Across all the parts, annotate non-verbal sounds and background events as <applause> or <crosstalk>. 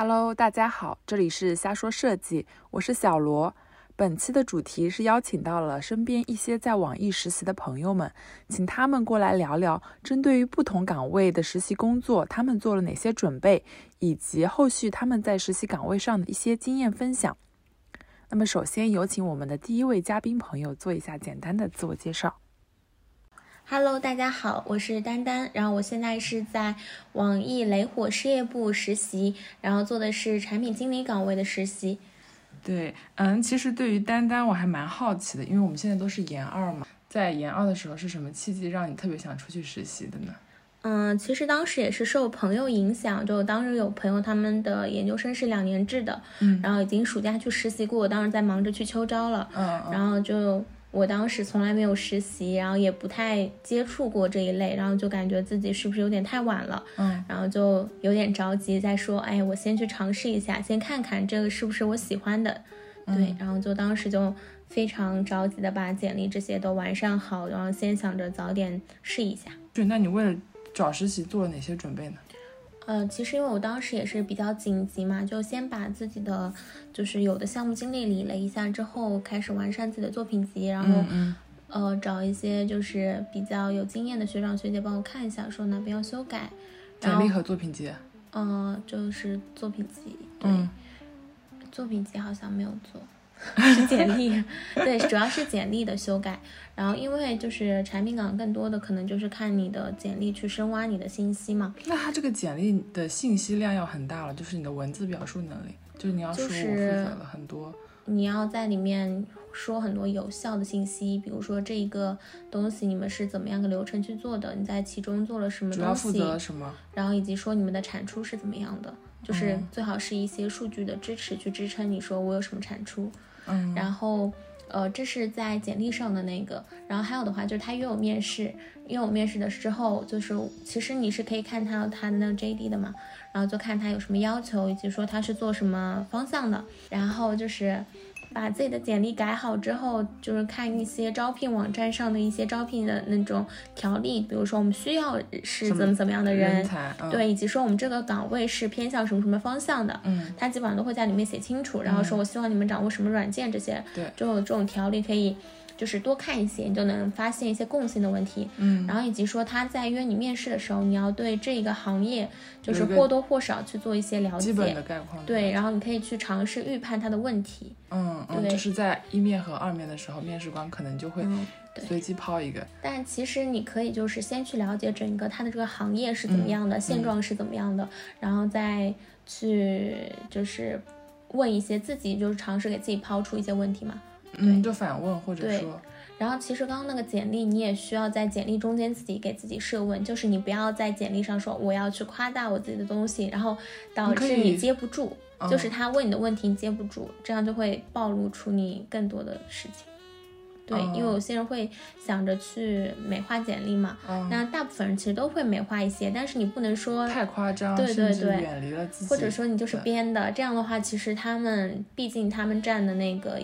Hello，大家好，这里是瞎说设计，我是小罗。本期的主题是邀请到了身边一些在网易实习的朋友们，请他们过来聊聊针对于不同岗位的实习工作，他们做了哪些准备，以及后续他们在实习岗位上的一些经验分享。那么，首先有请我们的第一位嘉宾朋友做一下简单的自我介绍。Hello，大家好，我是丹丹，然后我现在是在网易雷火事业部实习，然后做的是产品经理岗位的实习。对，嗯，其实对于丹丹我还蛮好奇的，因为我们现在都是研二嘛，在研二的时候是什么契机让你特别想出去实习的呢？嗯，其实当时也是受朋友影响，就当时有朋友他们的研究生是两年制的，嗯，然后已经暑假去实习过，我当时在忙着去秋招了，嗯，然后就。我当时从来没有实习，然后也不太接触过这一类，然后就感觉自己是不是有点太晚了，嗯，然后就有点着急，在说，哎，我先去尝试一下，先看看这个是不是我喜欢的，对，然后就当时就非常着急的把简历这些都完善好，然后先想着早点试一下。对，那你为了找实习做了哪些准备呢？呃，其实因为我当时也是比较紧急嘛，就先把自己的就是有的项目经历理了一下之后，开始完善自己的作品集，然后呃找一些就是比较有经验的学长学姐帮我看一下，说哪边要修改。简历和作品集？嗯，就是作品集。对，作品集好像没有做。<laughs> 是 <laughs> 简历，对，主要是简历的修改。然后，因为就是产品岗更多的可能就是看你的简历去深挖你的信息嘛。那它这个简历的信息量要很大了，就是你的文字表述能力，就是你要说我负责了很多。你要在里面说很多有效的信息，比如说这一个东西你们是怎么样个流程去做的，你在其中做了什么东西，主要负责什么，然后以及说你们的产出是怎么样的，就是最好是一些数据的支持去支撑你说我有什么产出。嗯，然后，呃，这是在简历上的那个，然后还有的话就是他约我面试，约我面试的时候，就是其实你是可以看到他的那个 JD 的嘛，然后就看他有什么要求，以及说他是做什么方向的，然后就是。把自己的简历改好之后，就是看一些招聘网站上的一些招聘的那种条例，比如说我们需要是怎么怎么样的人，对，以及说我们这个岗位是偏向什么什么方向的，嗯，他基本上都会在里面写清楚，然后说我希望你们掌握什么软件这些，对，就有这种条例可以。就是多看一些，你就能发现一些共性的问题。嗯，然后以及说他在约你面试的时候，你要对这个行业就是或多或少去做一些了解，基本的概况。对，然后你可以去尝试预判他的问题。嗯嗯，就是在一面和二面的时候，面试官可能就会随机抛一个。但其实你可以就是先去了解整个他的这个行业是怎么样的，现状是怎么样的，然后再去就是问一些自己就是尝试给自己抛出一些问题嘛。嗯，就反问或者说，然后其实刚刚那个简历，你也需要在简历中间自己给自己设问，就是你不要在简历上说我要去夸大我自己的东西，然后导致你接不住，就是他问你的问题你接不住，这样就会暴露出你更多的事情。对，因为有些人会想着去美化简历嘛，那大部分人其实都会美化一些，但是你不能说太夸张，对对对，远离了自己，或者说你就是编的，这样的话，其实他们毕竟他们占的那个。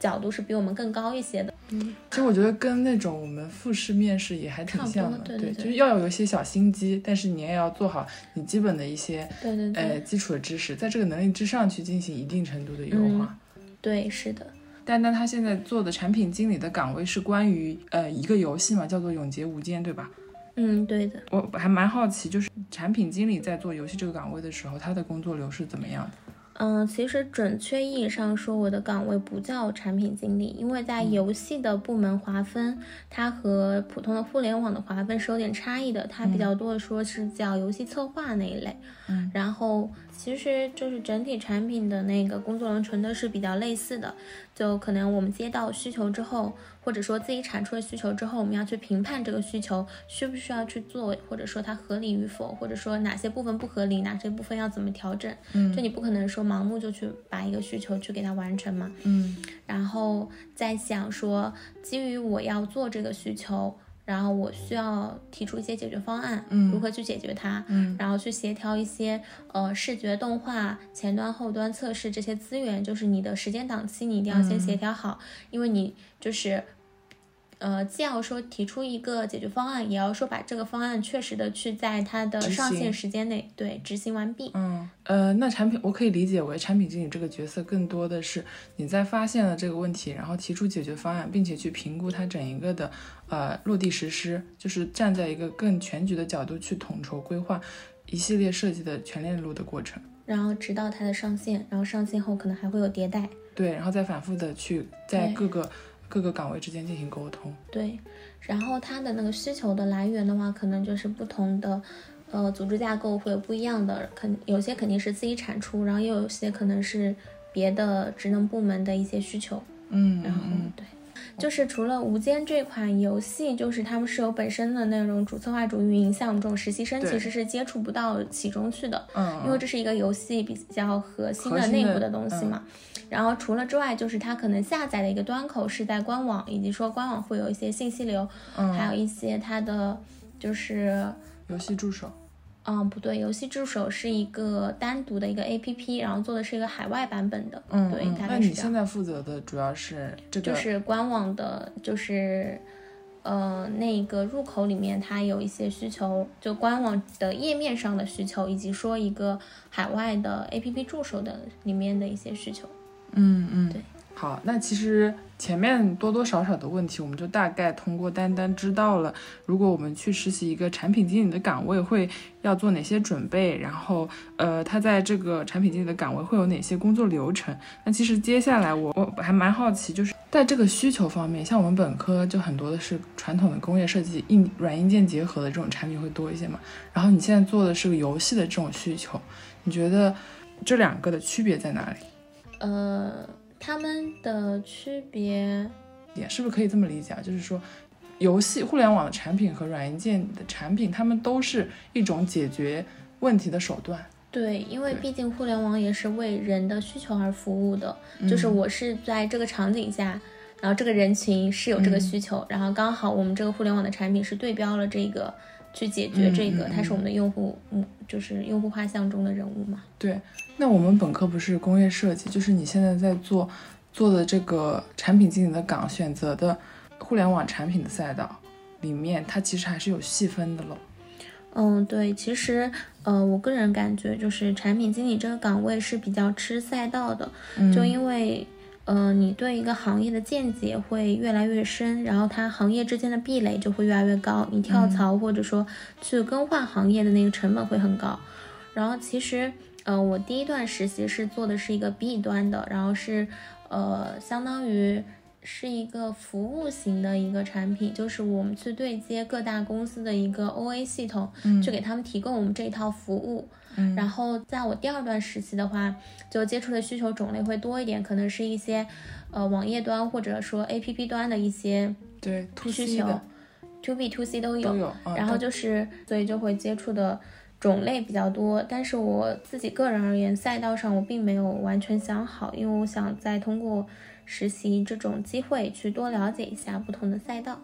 角度是比我们更高一些的，嗯，其实我觉得跟那种我们复试面试也还挺像的，对对，就是要有一些小心机，但是你也要做好你基本的一些，对对对，呃，基础的知识，在这个能力之上去进行一定程度的优化。对，是的。丹丹他现在做的产品经理的岗位是关于呃一个游戏嘛，叫做《永劫无间》，对吧？嗯，对的。我还蛮好奇，就是产品经理在做游戏这个岗位的时候，他的工作流是怎么样的？嗯，其实准确意义上说，我的岗位不叫产品经理，因为在游戏的部门划分，它和普通的互联网的划分是有点差异的。它比较多的说是叫游戏策划那一类。嗯，然后其实就是整体产品的那个工作流程都是比较类似的。就可能我们接到需求之后，或者说自己产出的需求之后，我们要去评判这个需求需不需要去做，或者说它合理与否，或者说哪些部分不合理，哪些部分要怎么调整。嗯，就你不可能说盲目就去把一个需求去给它完成嘛。嗯，然后再想说，基于我要做这个需求。然后我需要提出一些解决方案，嗯，如何去解决它，嗯，然后去协调一些呃视觉动画前端后端测试这些资源，就是你的时间档期你一定要先协调好，因为你就是呃，既要说提出一个解决方案，也要说把这个方案确实的去在它的上线时间内对执行完毕。嗯，呃，那产品我可以理解为产品经理这个角色更多的是你在发现了这个问题，然后提出解决方案，并且去评估它整一个的呃落地实施，就是站在一个更全局的角度去统筹规划一系列设计的全链路的过程。然后直到它的上线，然后上线后可能还会有迭代。对，然后再反复的去在各个各个岗位之间进行沟通。对，然后它的那个需求的来源的话，可能就是不同的，呃，组织架构会有不一样的，肯有些肯定是自己产出，然后又有些可能是别的职能部门的一些需求。嗯然后嗯对，就是除了《无间》这款游戏，就是他们是有本身的那种主策划、主运营，像我们这种实习生其实是接触不到其中去的。嗯，因为这是一个游戏比较核心的核心的内部的东西嘛。然后除了之外，就是它可能下载的一个端口是在官网，以及说官网会有一些信息流，嗯还有一些它的就是。游戏助手。嗯，不对，游戏助手是一个单独的一个 A P P，然后做的是一个海外版本的。嗯对大概是这样那你现。在负责的主要是这个，就是官网的，就是呃那个入口里面它有一些需求，就官网的页面上的需求，以及说一个海外的 APP 助手的里面的一些需求。嗯嗯，对。好，那其实前面多多少少的问题，我们就大概通过丹丹知道了，如果我们去实习一个产品经理的岗位，会要做哪些准备，然后呃，他在这个产品经理的岗位会有哪些工作流程。那其实接下来我我还蛮好奇，就是在这个需求方面，像我们本科就很多的是传统的工业设计，硬软硬件结合的这种产品会多一些嘛。然后你现在做的是个游戏的这种需求，你觉得这两个的区别在哪里？呃，他们的区别，也，是不是可以这么理解啊？就是说，游戏、互联网的产品和软硬件的产品，他们都是一种解决问题的手段。对，因为毕竟互联网也是为人的需求而服务的，就是嗯我是在这个场景下。然后这个人群是有这个嗯需求，然后刚好我们这个互联网的产品是对标了这个，去解决这个，嗯嗯它是我们的用户，嗯，就是用户画像中的人物嘛。对，那我们本科不是工业设计，就是你现在在做做的这个产品经理的岗，选择的互联网产品的赛道里面，它其实还是有细分的喽。嗯，对，其实，呃，我个人感觉就是产品经理这个岗位是比较吃赛道的，嗯就因为，呃，你对一个行业的见解会越来越深，然后它行业之间的壁垒就会越来越高，你跳槽或者说去更换行业的那个成本会很高。然后其实，呃，我第一段实习是做的是一个 B 端的，然后是，呃，相当于是一个服务型的一个产品，就是我们去对接各大公司的一个 OA 系统，嗯去给他们提供我们这一套服务。嗯然后在我第二段实习的话，就接触的需求种类会多一点，可能是一些呃网页端或者说 APP 端的一些对需求的，to B to C 都有。都有，啊然后就是，所以就会接触的种类比较多。但是我自己个人而言，赛道上我并没有完全想好，因为我想再通过实习这种机会去多了解一下不同的赛道。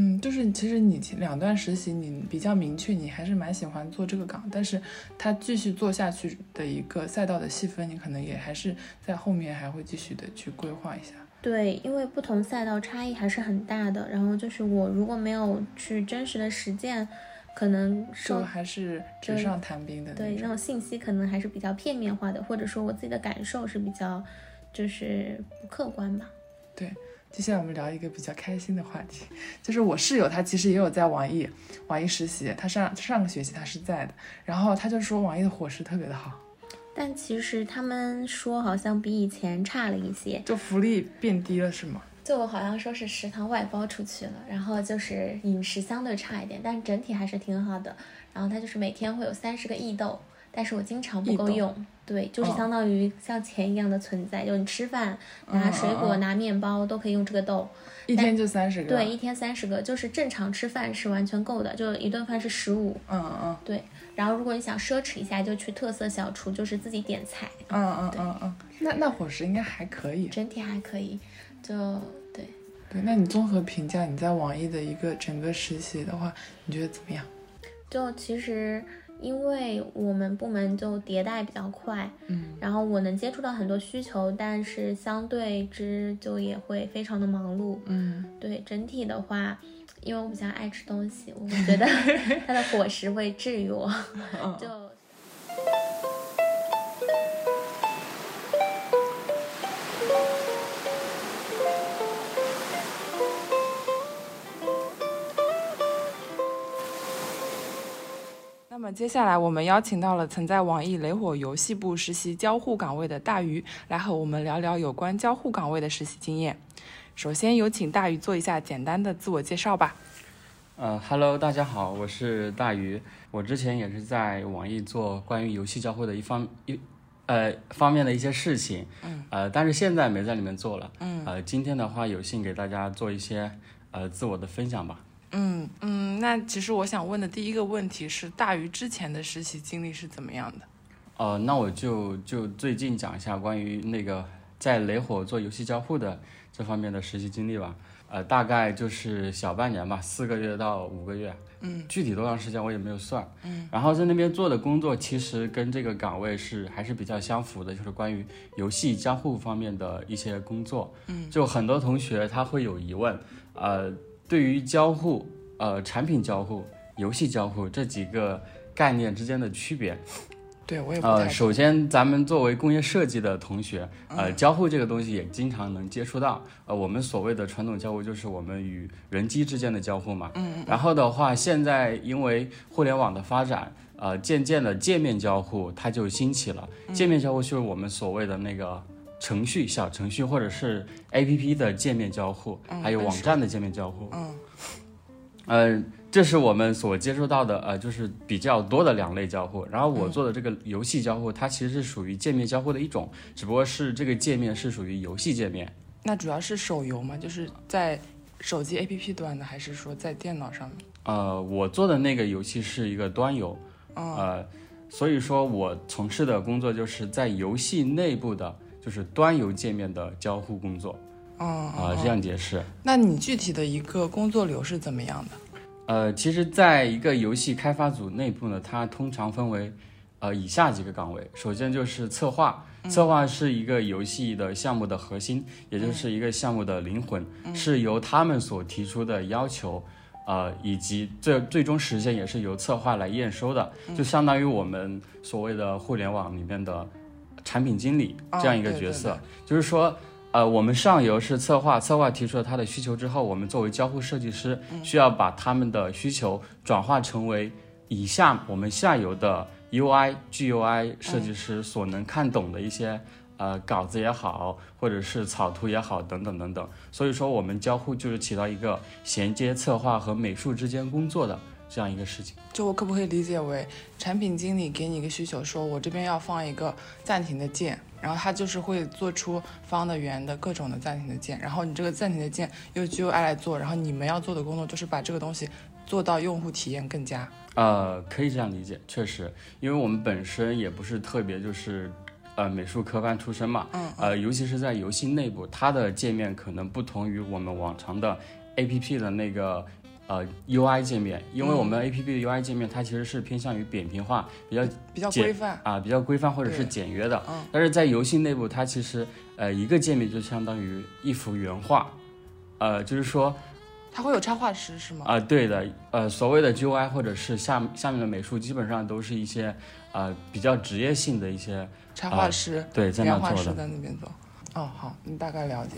嗯，就是其实你前两段实习，你比较明确，你还是蛮喜欢做这个岗，但是它继续做下去的一个赛道的细分，你可能也还是在后面还会继续的去规划一下。对，因为不同赛道差异还是很大的。然后就是我如果没有去真实的实践，可能就还是纸上谈兵的对那那种。信息可能还是比较片面化的，或者说我自己的感受是比较就是不客观吧。接下来我们聊一个比较开心的话题，就是我室友他其实也有在网易网易实习，他上上个学期他是在的，然后他就说网易的伙食特别的好，但其实他们说好像比以前差了一些，就福利变低了是吗？就好像说是食堂外包出去了，然后就是饮食相对差一点，但整体还是挺好的。然后它就是每天会有三十个异豆，但是我经常不够用，对，就是哦相当于像钱一样的存在，就你吃饭拿嗯水果、嗯嗯拿面包都可以用这个豆，一天就三十个。对，一天三十个，就是正常吃饭是完全够的，就一顿饭是十五，嗯嗯对。然后如果你想奢侈一下，就去特色小厨，就是自己点菜，嗯嗯嗯嗯，那那伙食应该还可以。整体还可以，就对。对，那你综合评价你在网易的一个整个实习的话，你觉得怎么样？就其实因为我们部门就迭代比较快，嗯，然后我能接触到很多需求，但是相对之就也会非常的忙碌。嗯，对整体的话，因为我比较爱吃东西，我觉得 <laughs> 它的伙食会治愈我，<laughs> 就。么接下来我们邀请到了曾在网易雷火游戏部实习交互岗位的大鱼，来和我们聊聊有关交互岗位的实习经验。首先有请大鱼做一下简单的自我介绍吧。呃，Hello，大家好，我是大鱼。我之前也是在网易做关于游戏交互的一方一呃方面的一些事情，嗯，呃，但是现在没在里面做了，嗯，呃，今天的话有幸给大家做一些呃自我的分享吧。嗯嗯，那其实我想问的第一个问题是，大鱼之前的实习经历是怎么样的？呃，那我就就最近讲一下关于那个在雷火做游戏交互的这方面的实习经历吧。呃，大概就是小半年吧，四个月到五个月。嗯，具体多长时间我也没有算。嗯，然后在那边做的工作其实跟这个岗位是还是比较相符的，就是关于游戏交互方面的一些工作。嗯，就很多同学他会有疑问，呃，对于交互、呃产品交互、游戏交互这几个概念之间的区别。对我也不太呃，首先，咱们作为工业设计的同学，嗯呃，交互这个东西也经常能接触到。呃，我们所谓的传统交互就是我们与人机之间的交互嘛。嗯。然后的话，现在因为互联网的发展，呃，渐渐的界面交互它就兴起了。嗯界面交互就是我们所谓的那个程序、小程序或者是 APP 的界面交互，还有网站的界面交互。嗯呃，这是我们所接触到的，呃，就是比较多的两类交互。然后我做的这个游戏交互，它其实是属于界面交互的一种，只不过是这个界面是属于游戏界面。那主要是手游吗？就是在手机 APP 端的，还是说在电脑上面？呃，我做的那个游戏是一个端游，嗯呃，所以说我从事的工作就是在游戏内部的，就是端游界面的交互工作哦啊、嗯这样解释。那你具体的一个工作流是怎么样的？呃，其实，在一个游戏开发组内部呢，它通常分为呃以下几个岗位。首先就是策划，策划是一个游戏的项目的核心，也就是一个项目的灵魂，是由他们所提出的要求，呃，以及最最终实现也是由策划来验收的，就相当于我们所谓的互联网里面的产品经理哦这样一个对对角色，就是说。呃，我们上游是策划，策划提出了他的需求之后，我们作为交互设计师，需要把他们的需求转化成为以下我们下游的 UI、GUI 设计师所能看懂的一些、呃稿子也好，或者是草图也好，等等等等。所以说，我们交互就是起到一个衔接策划和美术之间工作的这样一个事情。就我可不可以理解为，产品经理给你一个需求，说我这边要放一个暂停的键，然后他就是会做出方的、圆的各种的暂停的键，然后你这个暂停的键由 GUI 来做，然后你们要做的工作就是把这个东西做到用户体验更佳。呃，可以这样理解，确实，因为我们本身也不是特别就是，呃，美术科班出身嘛，嗯呃，尤其是在游戏内部，它的界面可能不同于我们往常的 APP 的那个呃 UI 界面，因为我们 APP 的 UI 界面它其实是偏向于扁平化，比较比较规范。啊、比较规范或者是简约的，嗯但是在游戏内部，它其实呃一个界面就相当于一幅原画，呃，就是说它会有插画师是吗？啊、对的，呃，所谓的 GUI 或者是下下面的美术，基本上都是一些呃比较职业性的一些插画师、对在那原画师做的。在那边做。哦，好，你大概了解。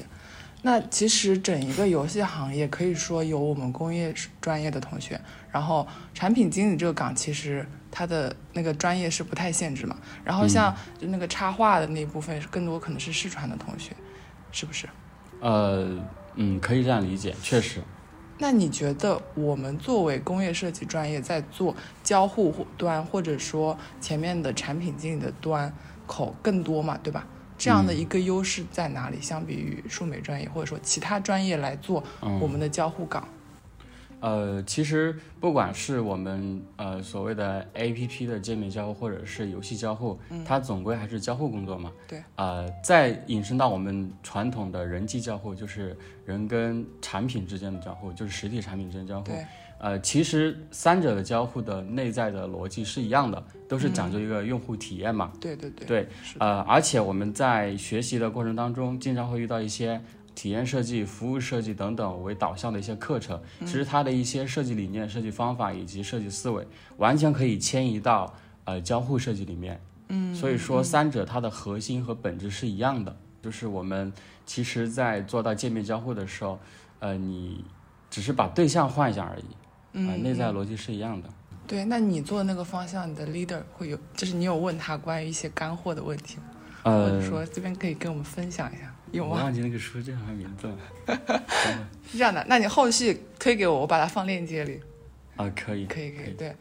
那其实整一个游戏行业可以说有我们工业专业的同学，然后产品经理这个岗其实它的那个专业是不太限制嘛。然后像就那个插画的那一部分，更多可能是视传的同学，是不是？呃，嗯，可以这样理解，确实。那你觉得我们作为工业设计专业，在做交互端或者说前面的产品经理的端口更多嘛，对吧？这样的一个优势在哪里？相比于数美专业或者说其他专业来做我们的交互岗，呃，其实不管是我们呃所谓的 A P P 的界面交互，或者是游戏交互，它总归还是交互工作嘛。对。呃，再引申到我们传统的人际交互，就是人跟产品之间的交互，就是实体产品之间交互。对。呃，其实三者的交互的内在的逻辑是一样的，都是讲究一个用户体验嘛。对对对，对，呃，而且我们在学习的过程当中，经常会遇到一些体验设计、服务设计等等为导向的一些课程。其实它的一些设计理念、设计方法以及设计思维，完全可以迁移到呃交互设计里面。嗯，所以说三者它的核心和本质是一样的，就是我们其实在做到界面交互的时候，呃，你只是把对象换一下而已，啊、内在逻辑是一样的。对，那你做那个方向，你的 leader 会有，就是你有问他关于一些干货的问题吗？或呃者，说这边可以跟我们分享一下，有吗？我忘记那个书叫什么名字了。<laughs> 是这样的，那你后续推给我，我把它放链接里，啊，可以，可以可以，对，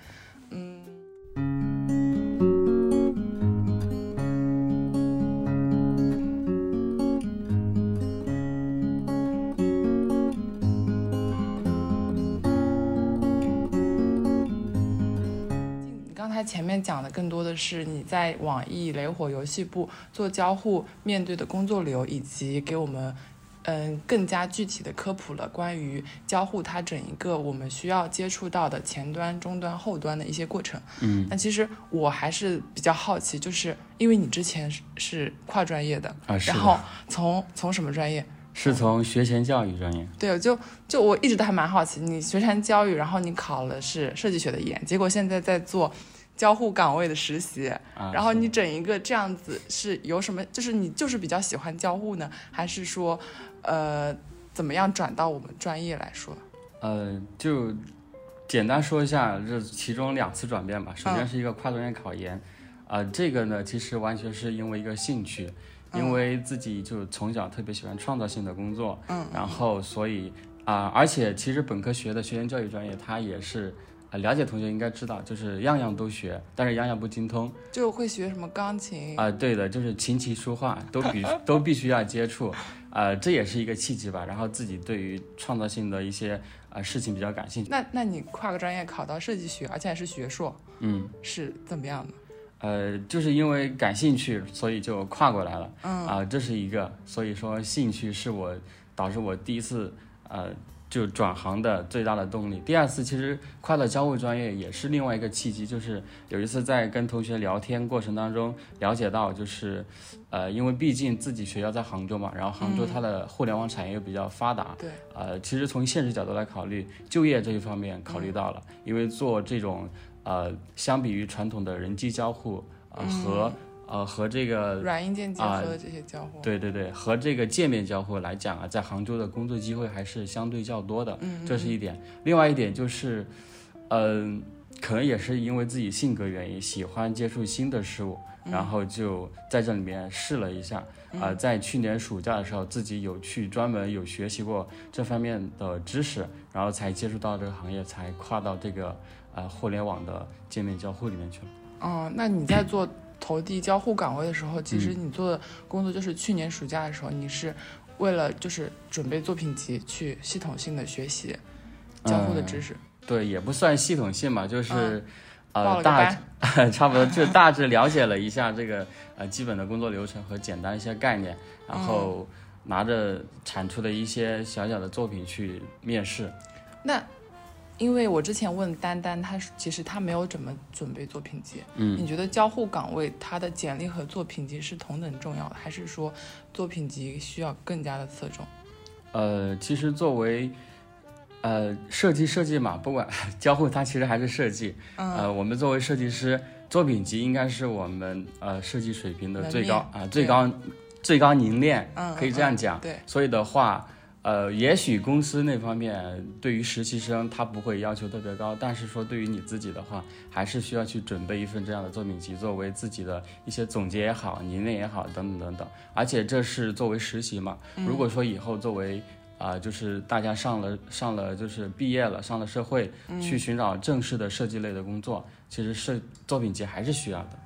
前面讲的更多的是你在网易雷火游戏部做交互面对的工作流，以及给我们嗯更加具体的科普了关于交互它整一个我们需要接触到的前端、中端、后端的一些过程。嗯，那其实我还是比较好奇，就是因为你之前是是跨专业的，啊，是的然后从从什么专业？是从学前教育专业。对，就就我一直都还蛮好奇，你学前教育，然后你考了是设计学的研，结果现在在做交互岗位的实习，啊，然后你整一个这样子是有什么？就是你就是比较喜欢交互呢，还是说，呃，怎么样转到我们专业来说？呃，就简单说一下这其中两次转变吧。首先嗯是一个跨专业考研，啊、这个呢其实完全是因为一个兴趣，因嗯为自己就从小特别喜欢创造性的工作，嗯，然后所以啊、而且其实本科学的学前教育专业，它也是。啊，了解同学应该知道，就是样样都学，但是样样不精通就会学什么钢琴，啊、对的，就是琴棋书画都必 <laughs> 都必须要接触，啊，这也是一个契机吧。然后自己对于创造性的一些啊、事情比较感兴趣。那那你跨个专业考到设计学，而且还是学硕，嗯，是怎么样的？呃，就是因为感兴趣，所以就跨过来了。嗯啊、这是一个，所以说兴趣是我导致我第一次呃就转行的最大的动力。第二次其实快乐交互专业也是另外一个契机，就是有一次在跟同学聊天过程当中了解到，就是呃，因为毕竟自己学校在杭州嘛，然后杭州它的互联网产业又比较发达，对，呃，其实从现实角度来考虑，就业这一方面考虑到了，因为做这种呃，相比于传统的人机交互，呃和呃和这个软硬件结啊合的这些交互，对对对，和这个界面交互来讲啊，在杭州的工作机会还是相对较多的，嗯，这是一点。另外一点就是，嗯、可能也是因为自己性格原因，喜欢接触新的事物，然后就在这里面试了一下。啊、在去年暑假的时候，自己有去专门有学习过这方面的知识，然后才接触到这个行业，才跨到这个呃互联网的界面交互里面去了。哦，那你在做投递交互岗位的时候，其嗯实你做的工作就是去年暑假的时候，你是为了就是准备作品集去系统性的学习交互的知识。对，也不算系统性吧，就是、呃大 <laughs> 差不多就大致了解了一下这个呃基本的工作流程和简单一些概念，然后拿着产出的一些小小的作品去面试。那因为我之前问丹丹，她其实她没有怎么准备作品集。嗯你觉得交互岗位他的简历和作品集是同等重要的，还是说作品集需要更加的侧重？呃，其实作为呃设计设计嘛，不管 <laughs> 交互它其实还是设计。嗯呃，我们作为设计师，作品集应该是我们呃设计水平的最高面啊、最高最高凝练，嗯，可以这样讲。嗯对，所以的话，呃，也许公司那方面对于实习生他不会要求特别高，但是说对于你自己的话，还是需要去准备一份这样的作品集，作为自己的一些总结也好、凝练也好等等等等。而且这是作为实习嘛，如果说以后作为啊、就是大家上了上了就是毕业了，上了社会，去寻找正式的设计类的工作，其实设作品集还是需要的。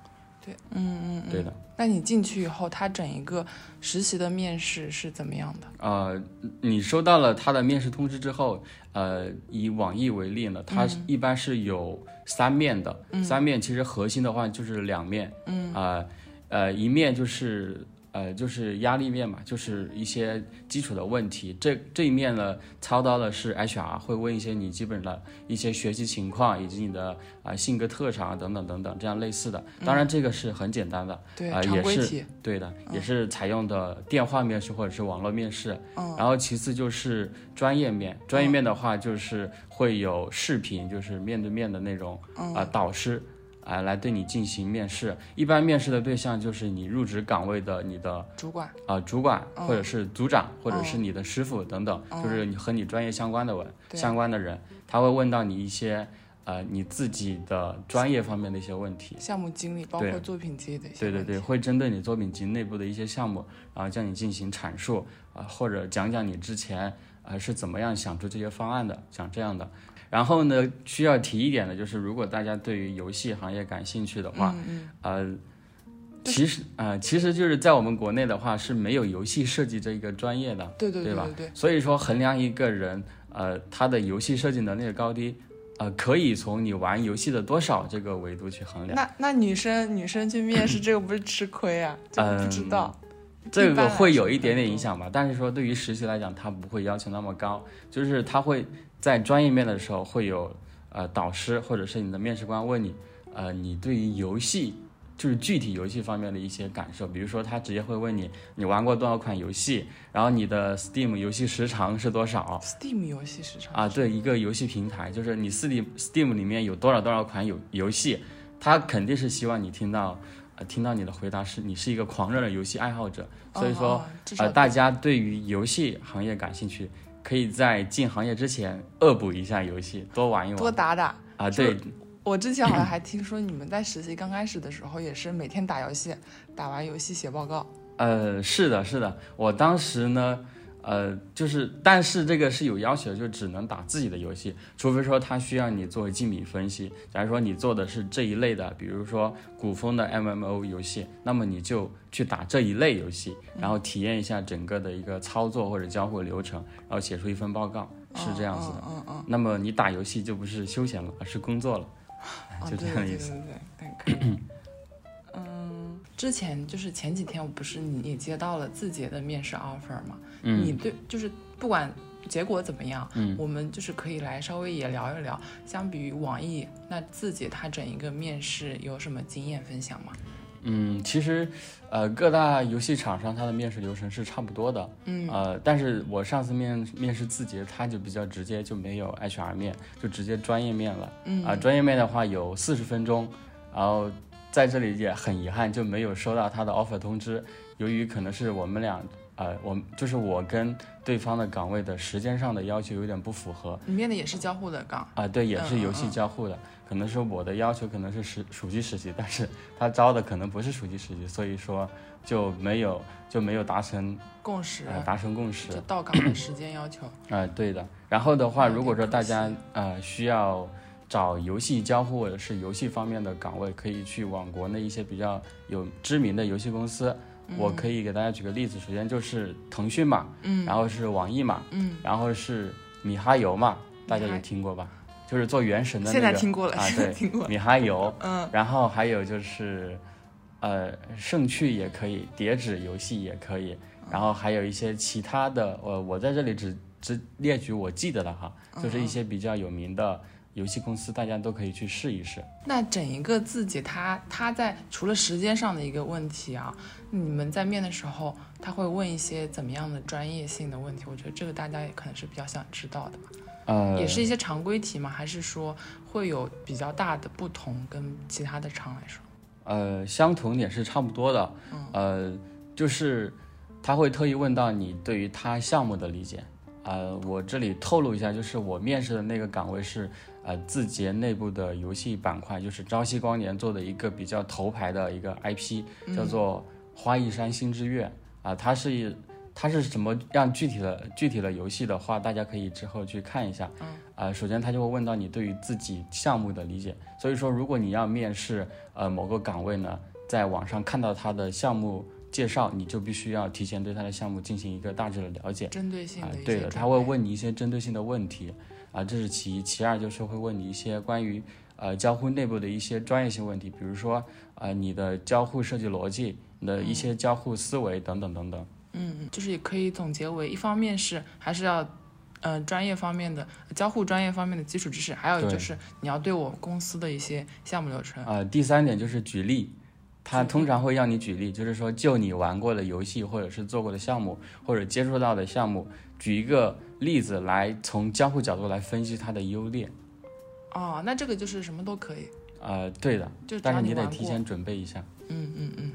对，嗯嗯嗯。对的。那你进去以后，他整一个实习的面试是怎么样的？呃，你收到了他的面试通知之后，呃，以网易为例呢，它一般是有三面的，三面其实核心的话就是两面，嗯，啊、呃，一面就是呃，就是压力面嘛，就是一些基础的问题。这这一面呢，操刀的是 HR，会问一些你基本的一些学习情况，以及你的啊、性格特长啊等等等等这样类似的。当然，这个是很简单的，对，啊、也是对的，也是采用的电话面试或者是网络面试。嗯然后其次就是专业面，专业面的话就是会有视频，就是面对面的那种啊、嗯导师啊、来对你进行面试。一般面试的对象就是你入职岗位的你的主管，啊、主管嗯或者是组长或者是你的师傅等等，就是你和你专业相关的人对相关的人，他会问到你一些呃你自己的专业方面的一些问题。项目经理，包括作品集的一些对对对，会针对你作品集内部的一些项目，然后叫你进行阐述啊、或者讲讲你之前呃是怎么样想出这些方案的，想这样的。然后呢，需要提一点的就是，如果大家对于游戏行业感兴趣的话，嗯呃，其实呃，其实就是在我们国内的话是没有游戏设计这一个专业的，对对对吧对对，所以说衡量一个人呃他的游戏设计能力的高低，呃，可以从你玩游戏的多少这个维度去衡量。那那女生女生去面试这个不是吃亏啊？就 <laughs> 不知道，这个会有一点点影响吧，但是说对于实习来讲，他不会要求那么高，就是他会在专业面的时候会有呃导师或者是你的面试官问你，呃，你对于游戏就是具体游戏方面的一些感受，比如说他直接会问你，你玩过多少款游戏，然后你的 Steam 游戏时长是多少 Steam 游戏时长啊？对，一个游戏平台，就是你 Steam Steam 里面有多少多少款游游戏，他肯定是希望你听到。呃，听到你的回答是你是一个狂热的游戏爱好者，所以说呃，大家对于游戏行业感兴趣，可以在进行业之前恶补一下游戏，多玩一玩多打打。啊。是对，我之前好像还听说你们在实习刚开始的时候也是每天打游戏，打完游戏写报告。呃，是的，是的，我当时呢，呃，就是，但是这个是有要求的，就只能打自己的游戏，除非说他需要你做竞品分析。假如说你做的是这一类的，比如说古风的 MMO 游戏，那么你就去打这一类游戏，然后体验一下整个的一个操作或者交互流程，然后写出一份报告，是这样子的。嗯嗯嗯那么你打游戏就不是休闲了，而是工作了，嗯，<laughs> 就这样的意思。对对对之前就是前几天，我不是你也接到了字节的面试 offer 吗？嗯。你对就是不管结果怎么样，嗯，我们就是可以来稍微也聊一聊，相比于网易，那字节它整一个面试有什么经验分享吗？嗯，其实，呃，各大游戏厂商它的面试流程是差不多的，嗯，呃，但是我上次面面试字节，它就比较直接，就没有 HR 面，就直接专业面了，嗯，啊、专业面的话有四十分钟，然后在这里也很遗憾就没有收到他的 offer 通知，由于可能是我们俩，呃，我就是我跟对方的岗位的时间上的要求有点不符合，你面的也是交互的岗，啊，对，也是嗯游戏嗯交互的，可能是我的要求可能是实暑期实习，但是他招的可能不是暑期实习，所以说就没有就没有达成共识，呃达成共识就到岗的时间要求。<coughs> 啊、对的。然后的话，如果说大家惜呃需要找游戏交互或者是游戏方面的岗位，可以去往国内一些比较有知名的游戏公司。我可以给大家举个例子，首先就是腾讯嘛，嗯然后是网易嘛，嗯，然后是米哈游嘛，大家有听过吧？就是做原神的那现个在听过了，啊，对，听过。米哈游，嗯，然后还有就是，呃，盛趣也可以，叠纸游戏也可以，然后还有一些其他的，呃，我在这里只只列举我记得的哈，就是一些比较有名的游戏公司，大家都可以去试一试。那整一个自己，他他在除了时间上的一个问题啊，你们在面的时候，他会问一些怎么样的专业性的问题？我觉得这个大家也可能是比较想知道的吧。呃，也是一些常规题吗？还是说会有比较大的不同跟其他的厂来说？呃，相同点是差不多的，呃，就是他会特意问到你对于他项目的理解。呃，我这里透露一下，就是我面试的那个岗位是呃字节内部的游戏板块，就是朝夕光年做的一个比较头牌的一个 IP，叫做《花一山新之月》啊、它是它是什么样具体的具体的游戏的话，大家可以之后去看一下。嗯。呃，首先他就会问到你对于自己项目的理解，所以说如果你要面试呃某个岗位呢，在网上看到他的项目介绍，你就必须要提前对他的项目进行一个大致的了解。针对性对的，他会。问你一些针对性的问题，啊，这是其一。其二就是会问你一些关于呃交互内部的一些专业性问题，比如说呃你的交互设计逻辑，你的一些交互思维等等等等。嗯，就是也可以总结为，一方面是还是要，呃，专业方面的交互专业方面的基础知识，还有就是你要对我公司的一些项目流程。呃，第三点就是举例，他通常会让你举例，就是说就你玩过的游戏或者是做过的项目或者接触到的项目，举一个例子来从交互角度来分析它的优劣。哦，那这个就是什么都可以，呃，对的，就但是。你得提前准备一下。嗯嗯嗯。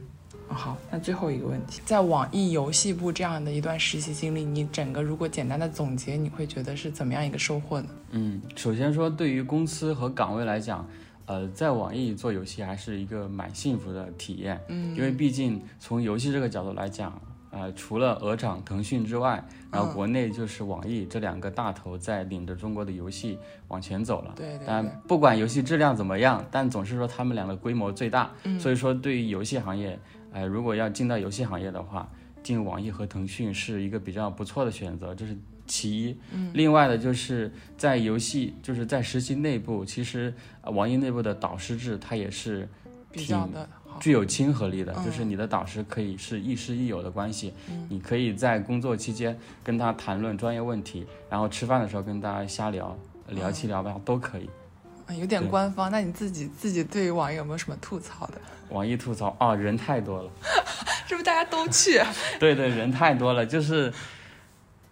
哦好，那最后一个问题，在网易游戏部这样的一段实习经历，你整个如果简单的总结，你会觉得是怎么样一个收获呢？嗯，首先说对于公司和岗位来讲，呃，在网易做游戏还是一个蛮幸福的体验。嗯，因为毕竟从游戏这个角度来讲，呃，除了鹅厂、腾讯之外，然后国内就是网易这两个大头在领着中国的游戏往前走了。对对但，不管游戏质量怎么样，但总是说他们两个规模最大，所以说对于游戏行业，呃，如果要进到游戏行业的话，进网易和腾讯是一个比较不错的选择，这是其一。另外的就是在游戏，就是在实习内部，其实、呃网易内部的导师制它也是比较的好。具有亲和力的，就是你的导师可以是亦师亦友的关系，你可以在工作期间跟他谈论专业问题，然后吃饭的时候跟大家瞎聊，聊七聊八都可以。嗯有点官方，那你自己自己对于网易有没有什么吐槽的？网易吐槽啊，人太多了。<laughs> 是不是大家都去？<laughs> 对对，人太多了，就是，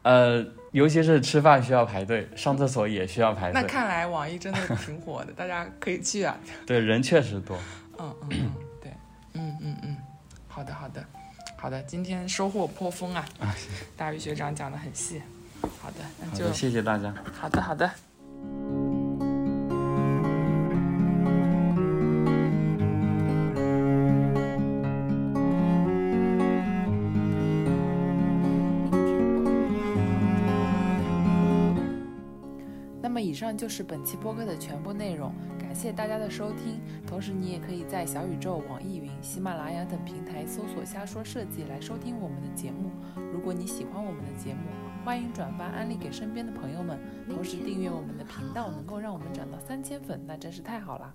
呃，尤其是吃饭需要排队，上厕所也需要排队那。看来网易真的挺火的，大家可以去啊。<laughs> 对，人确实多。嗯嗯，好的好的好的，今天收获颇丰啊，大宇学长讲的很细。好的，那就，谢谢大家。好的好的。上就是本期播客的全部内容，感谢大家的收听。同时，你也可以在小宇宙、网易云、喜马拉雅等平台搜索“瞎说设计”来收听我们的节目。如果你喜欢我们的节目，欢迎转发安利给身边的朋友们，同时订阅我们的频道，能够让我们涨到三千粉，那真是太好了！